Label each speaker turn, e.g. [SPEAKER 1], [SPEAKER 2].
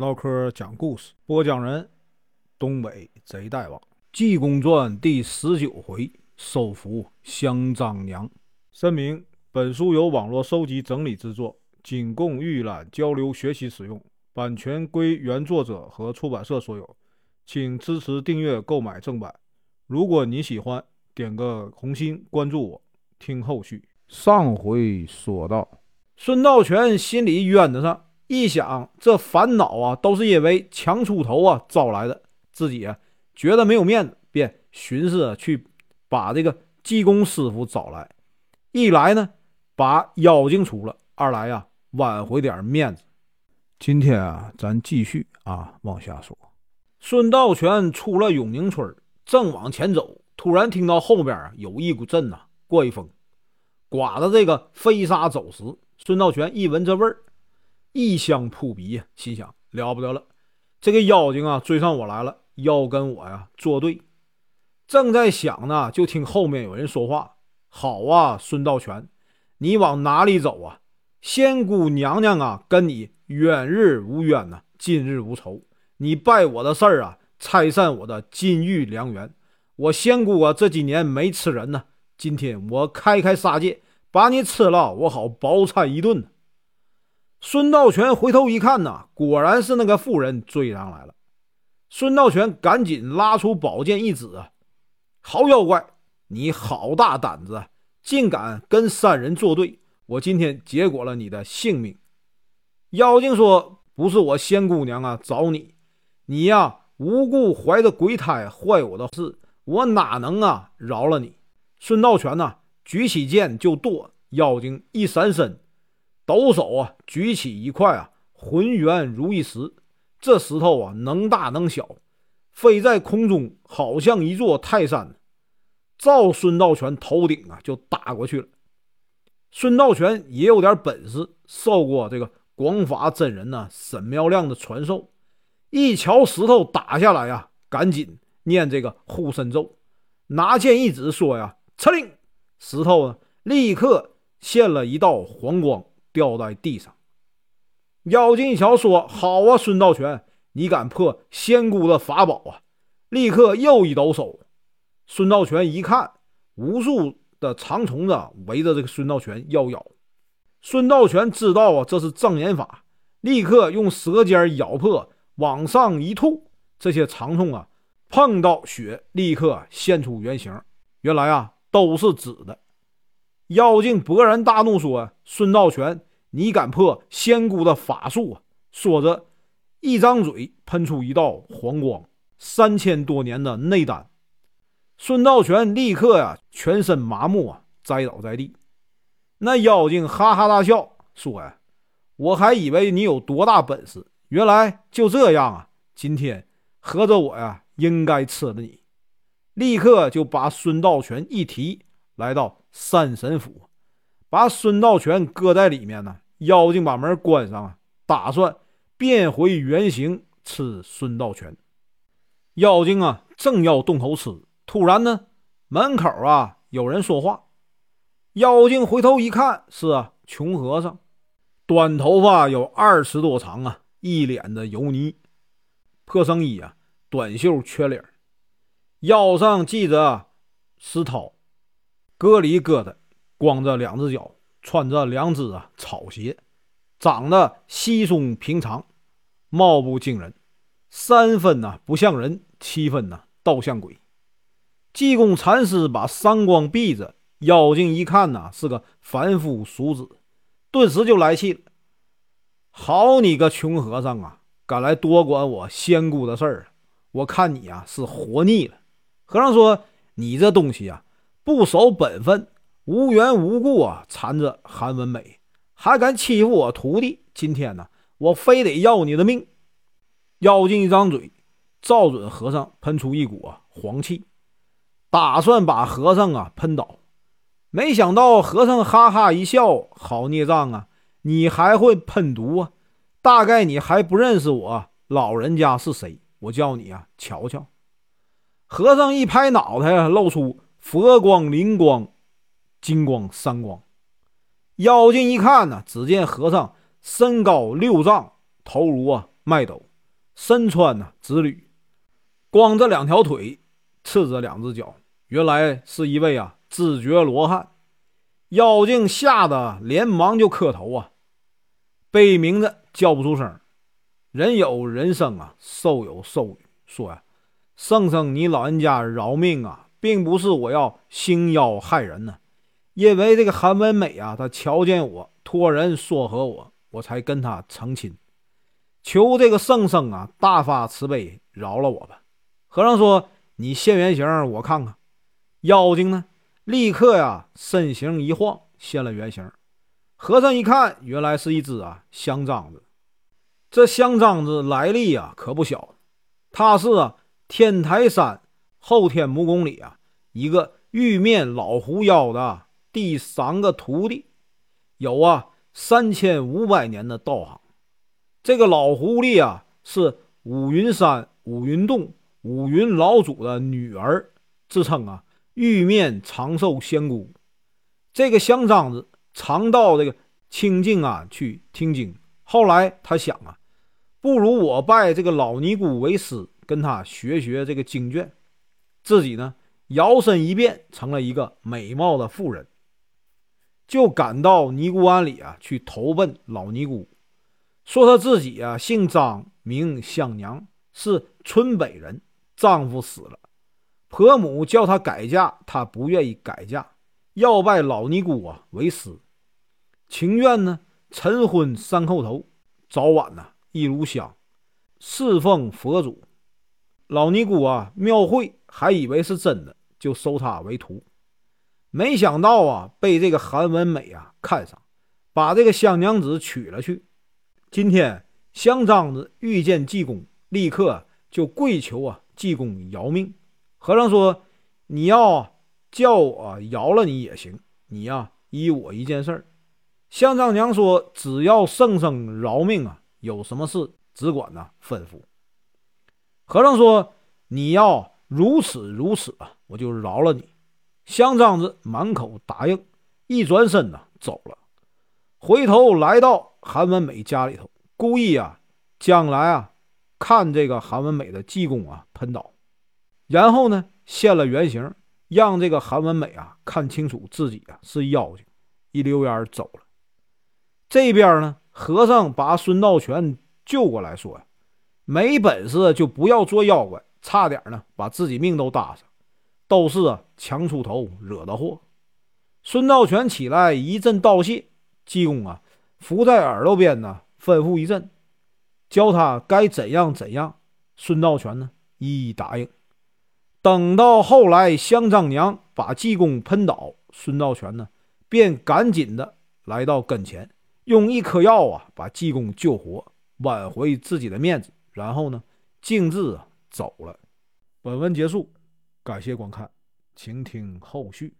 [SPEAKER 1] 唠嗑讲故事，播讲人：东北贼大王，《济公传》第十九回，收服香樟娘。声明：本书由网络收集整理制作，仅供预览、交流、学习使用，版权归原作者和出版社所有，请支持订阅、购买正版。如果你喜欢，点个红心，关注我，听后续。上回说到，孙道全心里冤得上。一想，这烦恼啊，都是因为强出头啊招来的。自己啊觉得没有面子，便寻思去把这个济公师傅找来。一来呢，把妖精除了；二来呀，挽回点面子。今天啊，咱继续啊往下说。孙道全出了永宁村，正往前走，突然听到后边啊有一股阵呐怪风，刮的这个飞沙走石。孙道全一闻这味儿。异香扑鼻呀，心想了不得了，这个妖精啊追上我来了，要跟我呀作对。正在想呢，就听后面有人说话：“好啊，孙道全，你往哪里走啊？仙姑娘娘啊，跟你远日无冤呐，近日无仇。你拜我的事儿啊，拆散我的金玉良缘。我仙姑啊，这几年没吃人呢，今天我开开杀戒，把你吃了，我好饱餐一顿。”孙道全回头一看呐，果然是那个妇人追上来了。孙道全赶紧拉出宝剑一指啊：“好妖怪，你好大胆子，竟敢跟三人作对！我今天结果了你的性命。”妖精说：“不是我仙姑娘啊，找你，你呀无故怀着鬼胎坏我的事，我哪能啊饶了你？”孙道全呐，举起剑就剁，妖精一闪身。抖手啊，举起一块啊，浑圆如一石。这石头啊，能大能小，飞在空中，好像一座泰山，照孙道全头顶啊就打过去了。孙道全也有点本事，受过这个广法真人呐沈妙亮的传授。一瞧石头打下来呀，赶紧念这个护身咒，拿剑一指，说呀：“撤令！”石头呢，立刻现了一道黄光。掉在地上，妖精一瞧，说：“好啊，孙道全，你敢破仙姑的法宝啊！”立刻又一抖手，孙道全一看，无数的长虫子围着这个孙道全要咬。孙道全知道啊，这是障眼法，立刻用舌尖咬破，往上一吐，这些长虫啊，碰到血，立刻现出原形。原来啊，都是纸的。妖精勃然大怒，说：“孙道全，你敢破仙姑的法术啊！”说着，一张嘴喷出一道黄光，三千多年的内丹。孙道全立刻呀，全身麻木啊，栽倒在地。那妖精哈哈大笑，说：“呀，我还以为你有多大本事，原来就这样啊！今天合着我呀，应该吃了你。”立刻就把孙道全一提，来到。山神府，把孙道全搁在里面呢。妖精把门关上啊，打算变回原形吃孙道全。妖精啊，正要动口吃，突然呢，门口啊有人说话。妖精回头一看，是啊，穷和尚，短头发有二尺多长啊，一脸的油泥，破僧衣啊，短袖缺领，腰上系着石涛。咯里咯的，光着两只脚，穿着两只啊草鞋，长得稀松平常，貌不惊人，三分呢不像人，七分呢倒像鬼。济公禅师把三光闭着，妖精一看呐是个凡夫俗子，顿时就来气了。好你个穷和尚啊，敢来多管我仙姑的事儿，我看你啊是活腻了。和尚说：“你这东西啊。”不守本分，无缘无故啊缠着韩文美，还敢欺负我徒弟！今天呢，我非得要你的命！妖精一张嘴，照准和尚喷出一股啊黄气，打算把和尚啊喷倒。没想到和尚哈哈一笑：“好孽障啊，你还会喷毒啊？大概你还不认识我老人家是谁？我叫你啊瞧瞧。”和尚一拍脑袋，露出。佛光、灵光、金光三光，妖精一看呢，只见和尚身高六丈，头如啊麦斗，身穿呢紫履，光着两条腿，赤着两只脚，原来是一位啊知觉罗汉。妖精吓得连忙就磕头啊，悲鸣着叫不出声。人有人生啊，兽有兽语，说呀：“圣圣，你老人家饶命啊，并不是我要兴妖害人呢，因为这个韩文美啊，他瞧见我，托人说和我，我才跟他成亲。求这个圣僧啊，大发慈悲，饶了我吧。”和尚说：“你现原形，我看看。”妖精呢？立刻呀，身形一晃，现了原形。和尚一看，原来是一只啊香樟子。这香樟子来历啊可不小，它是啊天台山后天木宫里啊一个玉面老狐妖的第三个徒弟，有啊三千五百年的道行。这个老狐狸啊是五云山五云洞五云老祖的女儿，自称啊。玉面长寿仙姑，这个香樟子常到这个清净啊去听经。后来他想啊，不如我拜这个老尼姑为师，跟他学学这个经卷，自己呢摇身一变成了一个美貌的妇人，就赶到尼姑庵里啊去投奔老尼姑，说他自己啊姓张，名香娘，是村北人，丈夫死了。婆母叫她改嫁，她不愿意改嫁，要拜老尼姑啊为师，情愿呢晨昏三叩头，早晚呢一炉香，侍奉佛祖。老尼姑啊庙会还以为是真的，就收他为徒。没想到啊被这个韩文美啊看上，把这个香娘子娶了去。今天香樟子遇见济公，立刻就跪求啊济公饶命。和尚说：“你要叫我饶了你也行，你呀依我一件事儿。”香丈娘说：“只要圣僧饶命啊，有什么事只管呢吩咐。”和尚说：“你要如此如此啊，我就饶了你。”香樟子满口答应，一转身呢走了，回头来到韩文美家里头，故意啊将来啊看这个韩文美的济公啊喷倒。然后呢，现了原形，让这个韩文美啊看清楚自己啊是妖精，一溜烟走了。这边呢，和尚把孙道全救过来，说呀：“没本事就不要做妖怪，差点呢把自己命都搭上，都是啊强出头惹的祸。”孙道全起来一阵道谢，济公啊伏在耳朵边呢吩咐一阵，教他该怎样怎样。孙道全呢一一答应。等到后来，香樟娘把济公喷倒，孙道全呢，便赶紧的来到跟前，用一颗药啊，把济公救活，挽回自己的面子，然后呢，径自啊走了。本文结束，感谢观看，请听后续。